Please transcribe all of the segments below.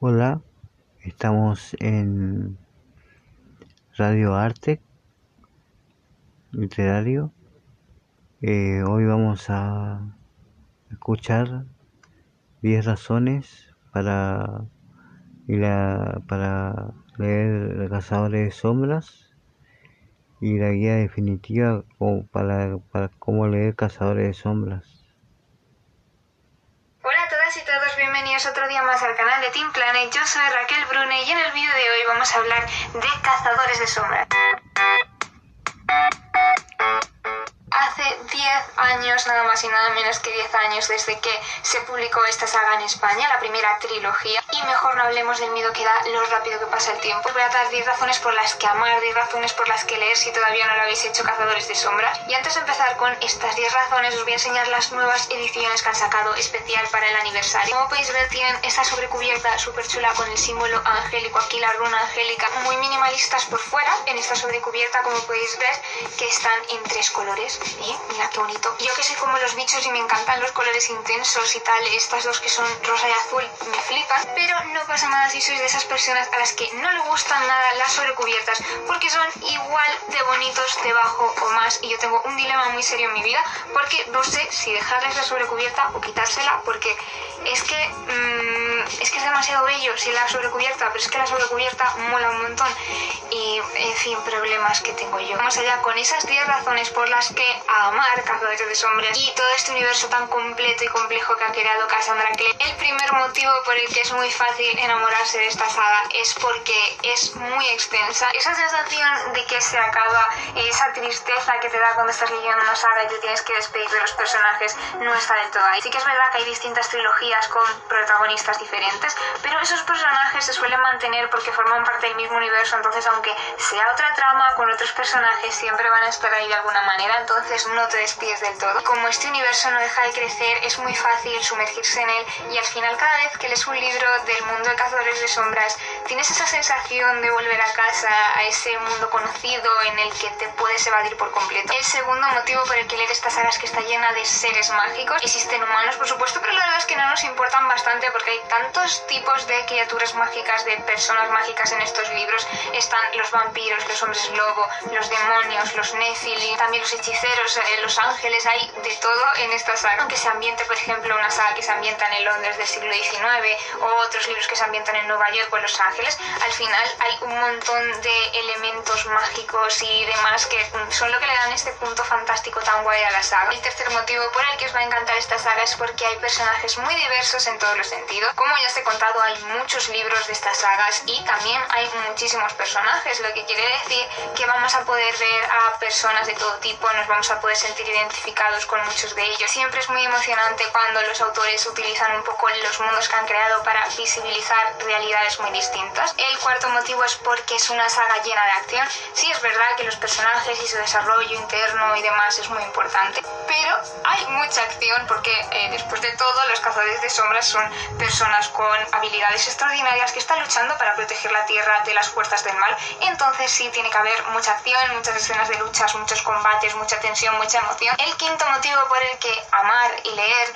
Hola, estamos en Radio Arte Literario. Eh, hoy vamos a escuchar 10 razones para, para leer Cazadores de Sombras y la guía definitiva para, para cómo leer Cazadores de Sombras. bienvenidos otro de Team Planet. Yo soy Raquel Brune y en el vídeo de hoy vamos a hablar de cazadores de sombras. Hace 10 años, nada más y nada menos que 10 años desde que se publicó esta saga en España, la primera trilogía, y mejor no hablemos del miedo que da lo rápido que pasa el tiempo. Voy a dar 10 razones por las que amar, 10 razones por las que leer si todavía no lo habéis hecho Cazadores de Sombras. Y antes de empezar con estas 10 razones, os voy a enseñar las nuevas ediciones que han sacado especial para el aniversario. Como podéis ver, tienen esta sobrecubierta súper chula con el símbolo angélico, aquí la runa angélica, muy minimalistas por fuera, en esta sobrecubierta, como podéis ver, que están en tres colores. ¿eh? Mira qué bonito. Yo que soy como los bichos y me encantan los colores intensos y tal, estas dos que son rosa y azul me flipan, no pasa nada si sois de esas personas a las que no le gustan nada las sobrecubiertas, porque son igual de bonitos debajo o más, y yo tengo un dilema muy serio en mi vida, porque no sé si dejarles la sobrecubierta o quitársela, porque es que mm, es que es demasiado bello si la sobrecubierta, pero es que la sobrecubierta mola un montón y en fin, problemas que tengo yo. Vamos allá con esas 10 razones por las que amar Cazadores de Sombras y todo este universo tan completo y complejo que ha creado Cassandra Clare. El primer motivo por el que es muy fácil enamorarse de esta saga es porque es muy extensa. Esa sensación de que se acaba, esa tristeza que te da cuando estás leyendo una saga y te tienes que despedir de los personajes no está del todo ahí. Sí que es verdad que hay distintas trilogías con protagonistas diferentes, pero esos personajes se suelen mantener porque forman parte del mismo universo, entonces aunque sea otra trama con otros personajes siempre van a estar ahí de alguna manera, entonces no te despides del todo. Como este universo no deja de crecer, es muy fácil sumergirse en él y al final cada vez que lees un libro del mundo de cazadores de sombras, tienes esa sensación de volver a casa, a ese mundo conocido en el que te puedes evadir por completo. El segundo motivo por el que leer esta saga es que está llena de seres mágicos. Existen humanos, por supuesto, pero la verdad es que no nos importan bastante porque hay tantos tipos de criaturas mágicas, de personas mágicas en estos libros. Están los vampiros, los hombres lobo, los demonios, los Nephilim, también los hechiceros, eh, los ángeles, hay de todo en esta saga. Aunque se ambiente, por ejemplo, una saga que se ambienta en Londres del siglo XIX o otros libros que se ambientan en Nueva York o en Los Ángeles, al final hay un montón de elementos mágicos y demás que son lo que le dan este punto fantástico tan guay a la saga. El tercer motivo por el que os va a encantar esta saga es porque hay personajes muy diversos en todos los sentidos. Como ya os he contado, hay muchos libros de estas sagas y también hay muchísimos personajes, lo que quiere decir que vamos a poder ver a personas de todo tipo, nos vamos a poder sentir identificados con muchos de ellos. Siempre es muy emocionante cuando los autores utilizan un poco los mundos que han creado para visibilizar realidades muy distintas. El cuarto motivo es porque es una saga llena de acción. Sí es verdad que los personajes y su desarrollo interno y demás es muy importante, pero hay mucha acción porque eh, después de todo los cazadores de sombras son personas con habilidades extraordinarias que están luchando para proteger la Tierra de las fuerzas del mal. Entonces sí tiene que haber mucha acción, muchas escenas de luchas, muchos combates, mucha tensión, mucha emoción. El quinto motivo por el que amar y leer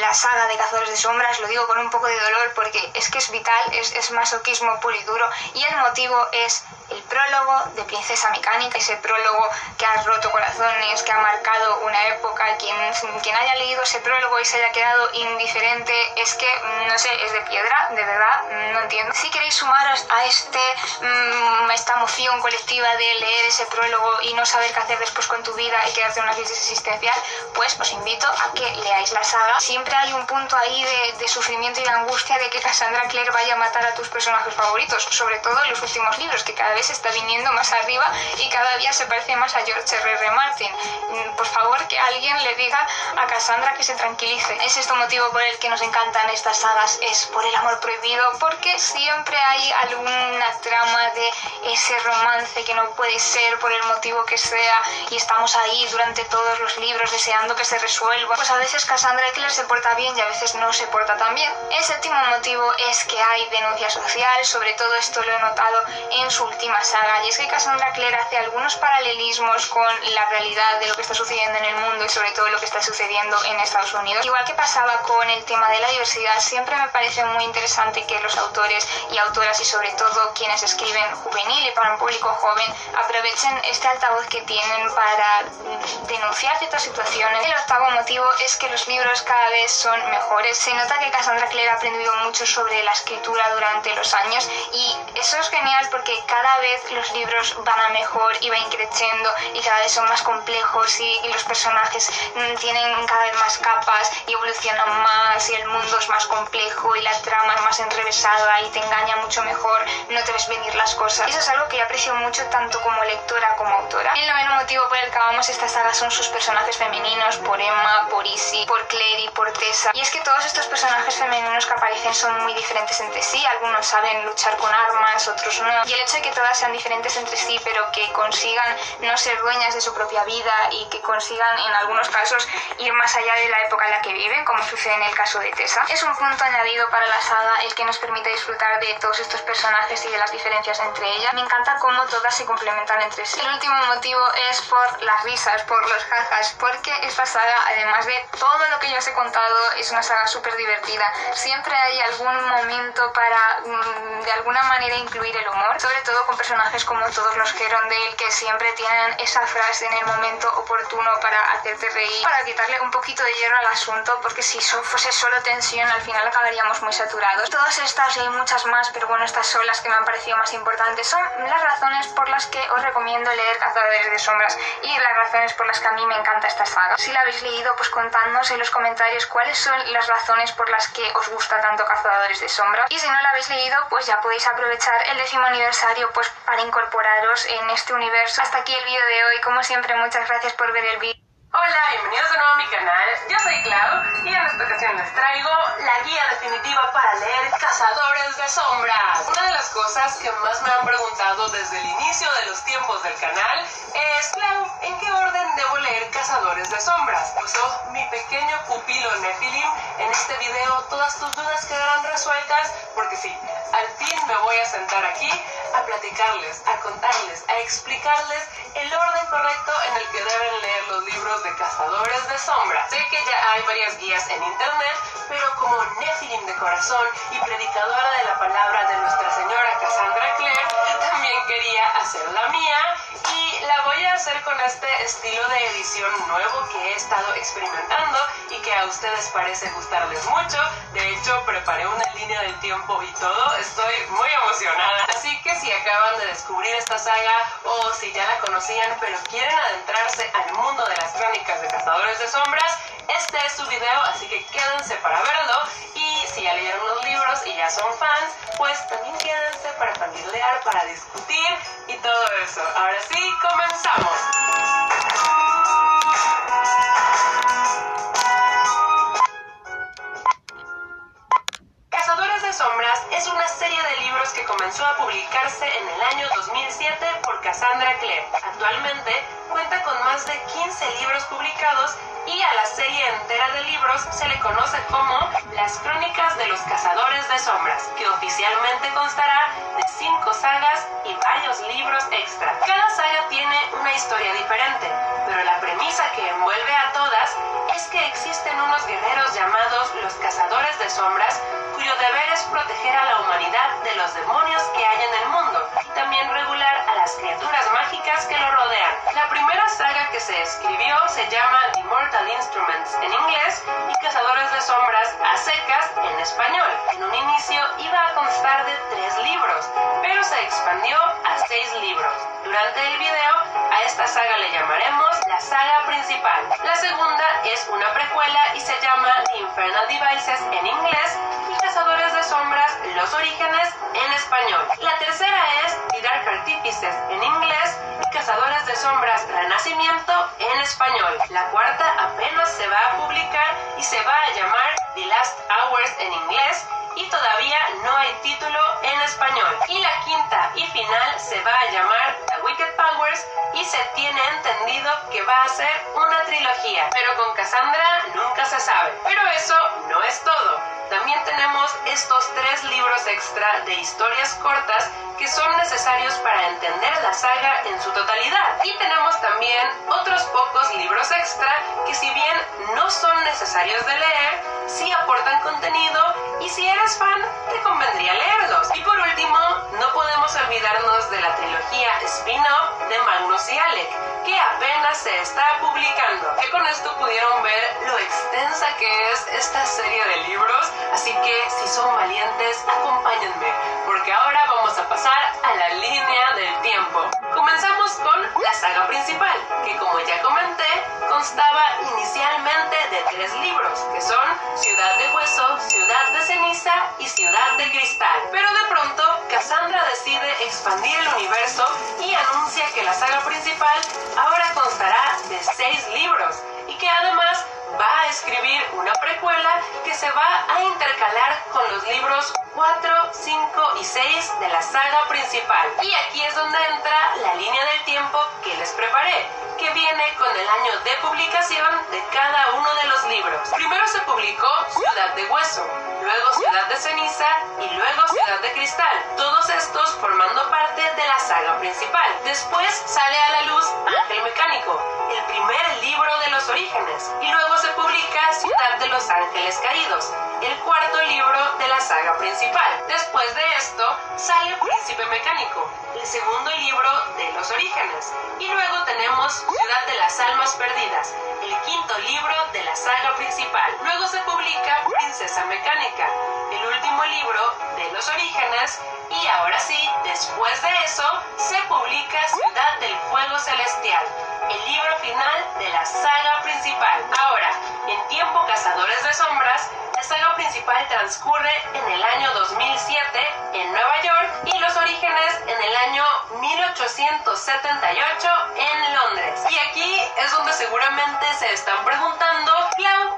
la saga de Cazadores de Sombras, lo digo con un poco de dolor porque es que es vital, es, es masoquismo puro y duro, y el motivo es el prólogo de Princesa Mecánica, ese prólogo que ha roto corazones, que ha marcado una época. Quien, quien haya leído ese prólogo y se haya quedado indiferente, es que, no sé, es de piedra, de verdad, no entiendo. Si queréis sumaros a este, mm, esta emoción colectiva de leer ese prólogo y no saber qué hacer después con tu vida y quedarte en una crisis existencial, pues os invito a que leáis la saga. Siempre hay un punto ahí de, sufrimiento y de angustia de que Cassandra Clare vaya a matar a tus personajes favoritos, sobre todo en los últimos libros, que cada vez está viniendo más arriba y cada día se parece más a George R. R. Martin. Mm, por favor, que alguien le diga a Cassandra que se tranquilice. Es este motivo por el que nos encantan estas sagas, es por el amor prohibido, porque siempre hay alguna trama de ese romance que no puede ser por el motivo que sea y estamos ahí durante todos los libros deseando que se resuelva. Pues a veces Cassandra Eckler se se porta bien y a veces no se porta tan bien. El séptimo motivo es que hay denuncia social, sobre todo esto lo he notado en su última saga, y es que Cassandra Clare hace algunos paralelismos con la realidad de lo que está sucediendo en el mundo y sobre todo lo que está sucediendo en Estados Unidos. Igual que pasaba con el tema de la diversidad, siempre me parece muy interesante que los autores y autoras y sobre todo quienes escriben juvenil y para un público joven aprovechen este altavoz que tienen para denunciar ciertas situaciones. El octavo motivo es que los libros cada vez son mejores. Se nota que Cassandra Clare ha aprendido mucho sobre la escritura durante los años y eso es genial porque cada vez los libros van a mejor y van creciendo y cada vez son más complejos y, los personajes mm, tienen cada vez más capas y evolucionan más y el mundo es más complejo y la trama es más enrevesada y te engaña mucho mejor, no te ves venir las cosas. Eso es algo que yo aprecio mucho tanto como lectora como autora. El noveno motivo por el que amamos esta saga son sus personajes femeninos, por Emma, por Izzy, por Clary, por Tessa. Y es que todos estos personajes femeninos que aparecen son muy diferentes entre sí. Algunos saben luchar con armas, otros no. Y el hecho de que todas sean diferentes entre sí, pero que consigan no ser dueñas de su propia vida y que consigan en algunos casos ir más allá de la época en la que viven, como sucede en el caso de Tessa. Es un punto añadido para la saga el que nos permite disfrutar de todos estos personajes y de las diferencias entre ellas. Me encanta cómo todas se complementan entre sí. El último motivo es por las risas, por los jajas, porque esta saga, además de todo lo que yo os he es una saga súper divertida. Siempre hay algún momento para mm, de alguna manera incluir el humor, sobre todo con personajes como todos los Gerondale que siempre tienen esa frase en el momento oportuno para hacerte reír, para quitarle un poquito de hierro al asunto, porque si eso fuese solo tensión al final acabaríamos muy saturados. Todas estas y hay muchas más, pero bueno, estas son las que me han parecido más importantes. Son las razones por las que os recomiendo leer Cazadores de Sombras y las razones por las que a mí me encanta esta saga. Si la habéis leído, pues contadnos en los comentarios cuáles son las razones por las que os gusta tanto Cazadores de Sombras. Y si no la habéis leído, pues ya podéis aprovechar el décimo aniversario pues para incorporaros en este universo. Hasta aquí el vídeo de hoy. Como siempre, muchas gracias por ver el vídeo. Hola, bienvenidos de nuevo a mi canal. Yo soy Clau y en esta ocasión les traigo la guía definitiva para leer Cazadores de Sombras. Una de las cosas que más me han preguntado desde el inicio de los tiempos del canal es, Clau, ¿en qué orden debo leer Cazadores de Sombras? Oh, mi pequeño pupilo Nephilim, en este video todas tus dudas quedarán resueltas porque sí, al fin me voy a sentar aquí a platicarles, a contarles, a explicarles el orden correcto en el que deben leer los libros de Cazadores de Sombras. Sé que ya hay varias guías en internet, pero como Nephilim de corazón y predicadora de la palabra de Nuestra Señora Cassandra Clare, también quería hacer la mía y la voy a hacer con este estilo de edición nuevo que he estado experimentando y que a ustedes parece gustarles mucho. De hecho, preparé una línea del tiempo y todo. Estoy muy emocionada. Así que si acaban de descubrir esta saga o si ya la conocían pero quieren adentrarse al mundo de las crónicas de Cazadores de Sombras, este es su video, así que quédense para verlo. Y si ya leyeron los libros y ya son fans, pues también quédense para familiar, para discutir y todo eso. Ahora sí, comenzamos. Sombras es una serie de libros que comenzó a publicarse en el año 2007 por Cassandra Clare. Actualmente cuenta con más de 15 libros publicados y a la serie entera de libros se le conoce como Las Crónicas de los Cazadores de Sombras, que oficialmente constará de cinco sagas y varios libros extra. Cada saga tiene una historia diferente, pero la premisa que envuelve a todas es que existen unos guerreros llamados los Cazadores de Sombras cuyo deber es proteger a la humanidad de los demonios que hay en el mundo y también regular a las criaturas mágicas que lo rodean. La primera saga que se escribió se llama Immortal Instruments en inglés y Cazadores de Sombras a secas en español. En un inicio iba a constar de tres libros, pero se expandió a seis libros. Durante el video a esta saga le llamaremos la saga principal. La segunda es una precuela y se llama The Infernal Devices en inglés Cazadores de Sombras, Los Orígenes en español. La tercera es The Dark Artifices en inglés y Cazadores de Sombras, Renacimiento en español. La cuarta apenas se va a publicar y se va a llamar The Last Hours en inglés y todavía no hay título en español. Y la quinta y final se va a llamar The Wicked Powers y se tiene entendido que va a ser una trilogía. Pero con Cassandra nunca se sabe. Pero eso no es todo. También tenemos estos tres libros extra de historias cortas que son necesarios para entender la saga en su totalidad. Y tenemos también otros pocos libros extra que si bien no son necesarios de leer, sí aportan contenido y si eres fan te convendría leerlos. Y por último, no podemos olvidarnos de la trilogía spin-off de Magnus y Alec, que apenas se está publicando. Que con esto pudieron ver lo extensa que es esta serie de libros, así que si son valientes, acompáñenme, porque ahora vamos a pasar a la línea del tiempo. Comenzamos con la saga principal, que como ya comenté, constaba inicialmente de tres libros, que son Ciudad de Hueso, Ciudad de Ceniza y Ciudad de Cristal. Pero de pronto, Cassandra decide expandir el universo y anuncia que la saga principal ahora constará de seis libros y que además va a escribir una precuela que se va a intercalar con los libros 4, 5 y 6 de la saga principal. Y aquí es donde entra la que les preparé, que viene con el año de publicación de cada uno de los libros. Primero se publicó Ciudad de Hueso, luego Ciudad de Ceniza y luego Ciudad de Cristal, todos estos formando parte de la saga principal. Después sale a la luz Ángel Mecánico, el primer libro de los orígenes, y luego se publica Ciudad de los Ángeles Caídos, el cuarto libro de la saga principal. Después de esto sale Príncipe Mecánico, el segundo libro de los orígenes, y luego tenemos Ciudad de las Almas Perdidas, el quinto libro de la saga principal. Mecánica, el último libro de los orígenes, y ahora sí, después de eso, se publica Ciudad del Fuego Celestial, el libro final de la saga principal. Ahora, en tiempo Cazadores de Sombras, la saga principal transcurre en el año 2007 en Nueva York y los orígenes en el año 1878 en Londres. Y aquí es donde seguramente se están preguntando,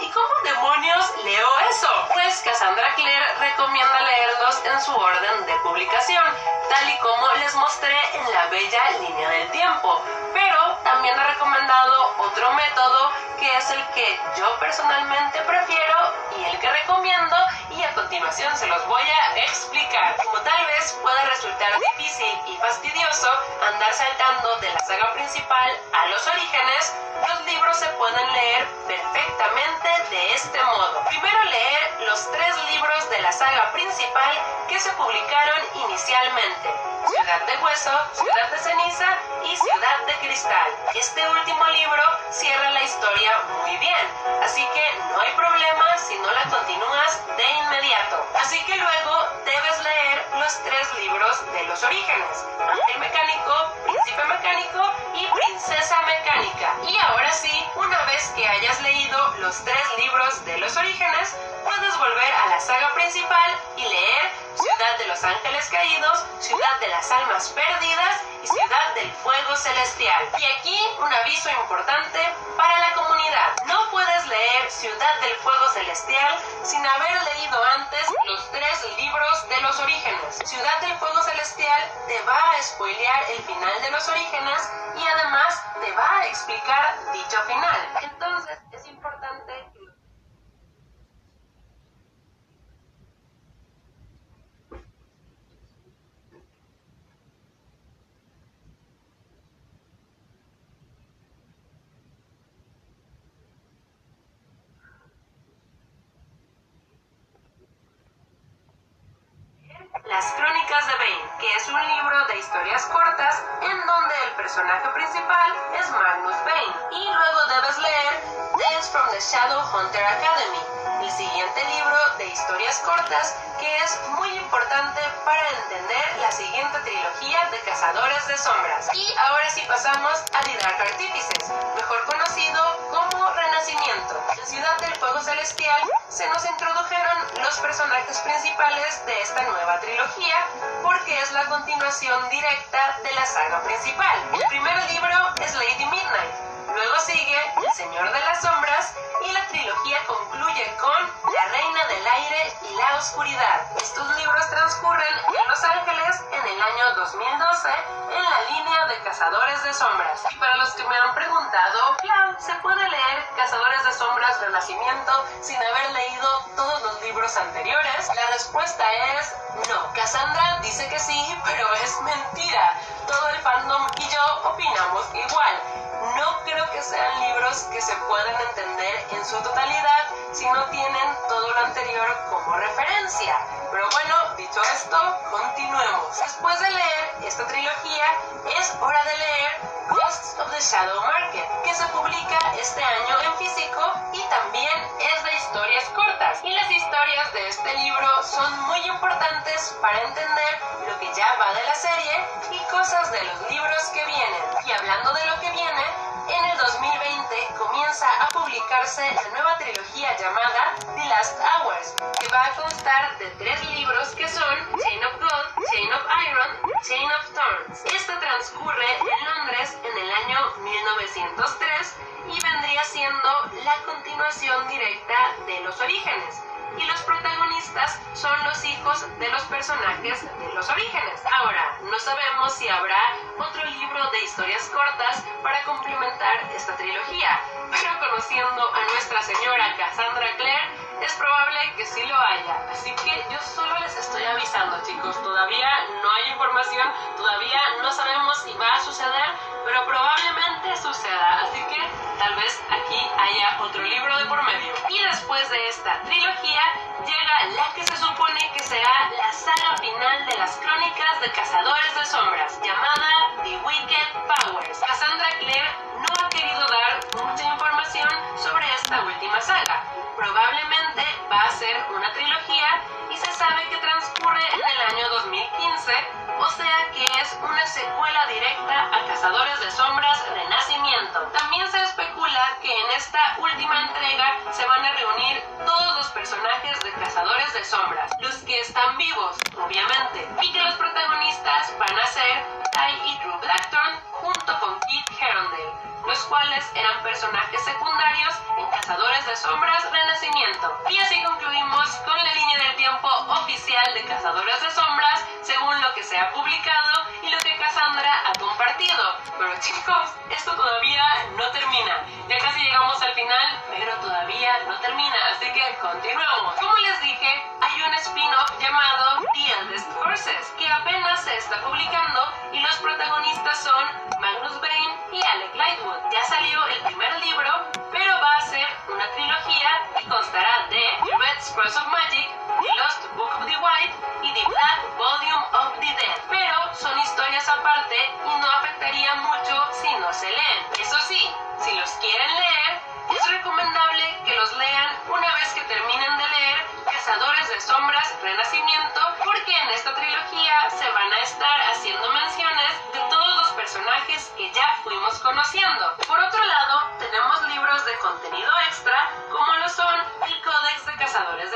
¿y cómo demonios leo eso? Pues Cassandra Clare recomienda leerlos en su orden de publicación, tal y como les mostré en la bella línea del tiempo. Pero también he recomendado otro método que es el que yo personalmente prefiero y el que recomiendo y a continuación se los voy a explicar. Como tal vez pueda resultar difícil y fastidioso andar saltando de la saga principal a los orígenes, los libros se pueden leer perfectamente de este modo. Primero leer los tres libros de la saga principal que se publicaron inicialmente. Ciudad de Hueso, Ciudad de Ceniza y Ciudad de Cristal. Este último libro cierra la historia muy bien, así que no hay problema si no la continúas de inmediato. Así que luego debes leer los tres libros de los orígenes. Ángel Mecánico, Príncipe Mecánico y Princesa Mecánica. Y ahora sí, una vez que hayas leído los tres libros de los orígenes, puedes volver a la saga principal y leer Ciudad de los Ángeles Caídos, Ciudad de las Almas Perdidas y Ciudad del Fuego Celestial. Y aquí un aviso importante para la comunidad. No puedes leer Ciudad del Fuego Celestial sin haber leído antes los tres libros de los orígenes. Ciudad del Fuego Celestial te va a spoilear el final de los orígenes y además te va a explicar dicho final. Entonces es importante principal es Magnus Bane. Y luego debes leer Tales from the Shadow Hunter Academy, el siguiente libro de historias cortas que es muy importante para entender la siguiente trilogía de Cazadores de Sombras. Y ahora sí pasamos a The Dark Artifices, mejor conocido como En Ciudad del Fuego Celestial se nos introdujeron los personajes principales de esta nueva trilogía porque es la continuación directa de la saga principal. El primer libro es Lady Midnight, Luego sigue El Señor de las Sombras y la trilogía concluye con La Reina del Aire y la Oscuridad. Estos libros transcurren en Los Ángeles en el año 2012 en la línea de Cazadores de Sombras. Y para los que me han preguntado, ¿se puede leer Cazadores de Sombras Renacimiento sin haber leído todos los libros anteriores? La respuesta es no. Cassandra dice que sí, pero es mentira. Todo el fandom y yo opinamos igual. No creo que sean libros que se puedan entender en su totalidad si no tienen todo lo anterior como referencia. Pero bueno, dicho esto, continuemos. Después de leer esta trilogía, es hora de leer Ghosts of the Shadow Market, que se publica este año en físico y también es de historias cortas. Y las historias de este libro son muy importantes para entender lo que ya va de la serie y cosas de los libros que vienen. Y hablando de lo que viene, 2020 comienza a publicarse la nueva trilogía llamada The Last Hours, que va a constar de tres libros que son Chain of Gold, Chain of Iron, Chain of Thorns. Esta transcurre en Londres en el año 1903 y vendría siendo la continuación directa de los orígenes y los protagonistas son los hijos de los personajes de los orígenes. Ahora, no sabemos si habrá otro libro de historias cortas para complementar esta trilogía, pero conociendo a nuestra señora Cassandra Clare, es probable que sí lo haya. Así que yo solo les estoy avisando, chicos. Todavía no hay información, todavía no sabemos si va a suceder, pero probablemente suceda. Así que tal vez aquí haya otro libro de por medio. Y después de esta trilogía llega la que se supone que será la saga final de las crónicas de Cazadores de Sombras, llamada The Wicked Powers. Cassandra Clare una secuela directa a Cazadores de Sombras Renacimiento. También se especula que en esta última entrega se van a reunir todos los personajes de Cazadores de Sombras, los que están vivos, obviamente, y que los protagonistas van a ser Ty y Drew Blackthorne junto con Kit Herondale, cuales eran personajes secundarios en Cazadores de Sombras Renacimiento. Y así concluimos con la línea del tiempo oficial de Cazadores de Sombras, según lo que se ha publicado y lo que Cassandra ha compartido. Pero chicos, esto todavía no termina. Ya casi llegamos al final, pero todavía no termina, así que continuamos. Como les dije, hay un spin-off llamado The Eldest Horses, que apenas se está publicando y los protagonistas son Magnus y Alec Lightwood. Ya salió el primer libro, pero va a ser una trilogía que constará de Red Scrolls of Magic,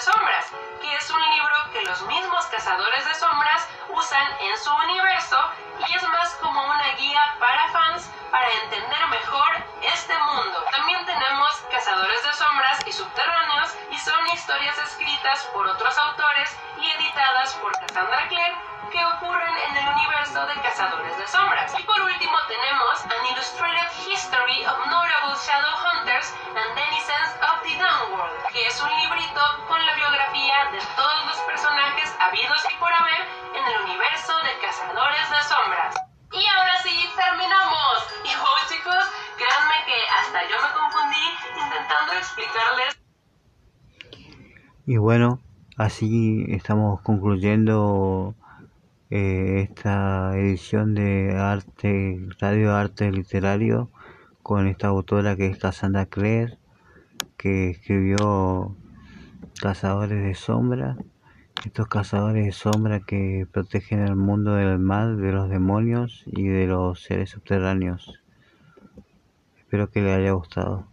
Sombras, que es un libro que los mismos Cazadores de Sombras usan en su universo y es más como una guía para fans para entender mejor este mundo. También tenemos Cazadores de Sombras y Subterráneos y son historias escritas por otros autores y editadas por Cassandra Clare que ocurren en el universo de Cazadores de Sombras. Y por último tenemos An Illustrated History of Notable Shadow todos los personajes habidos y por haber en el universo de Cazadores de Sombras. Y ahora sí, terminamos. Y oh, chicos, créanme que hasta yo me confundí intentando explicarles. Y bueno, así estamos concluyendo eh, esta edición de arte, Radio Arte Literario con esta autora que es Cassandra Clare, que escribió Cazadores de Sombra. Estos cazadores de sombra que protegen el mundo del mal, de los demonios y de los seres subterráneos. Espero que les haya gustado.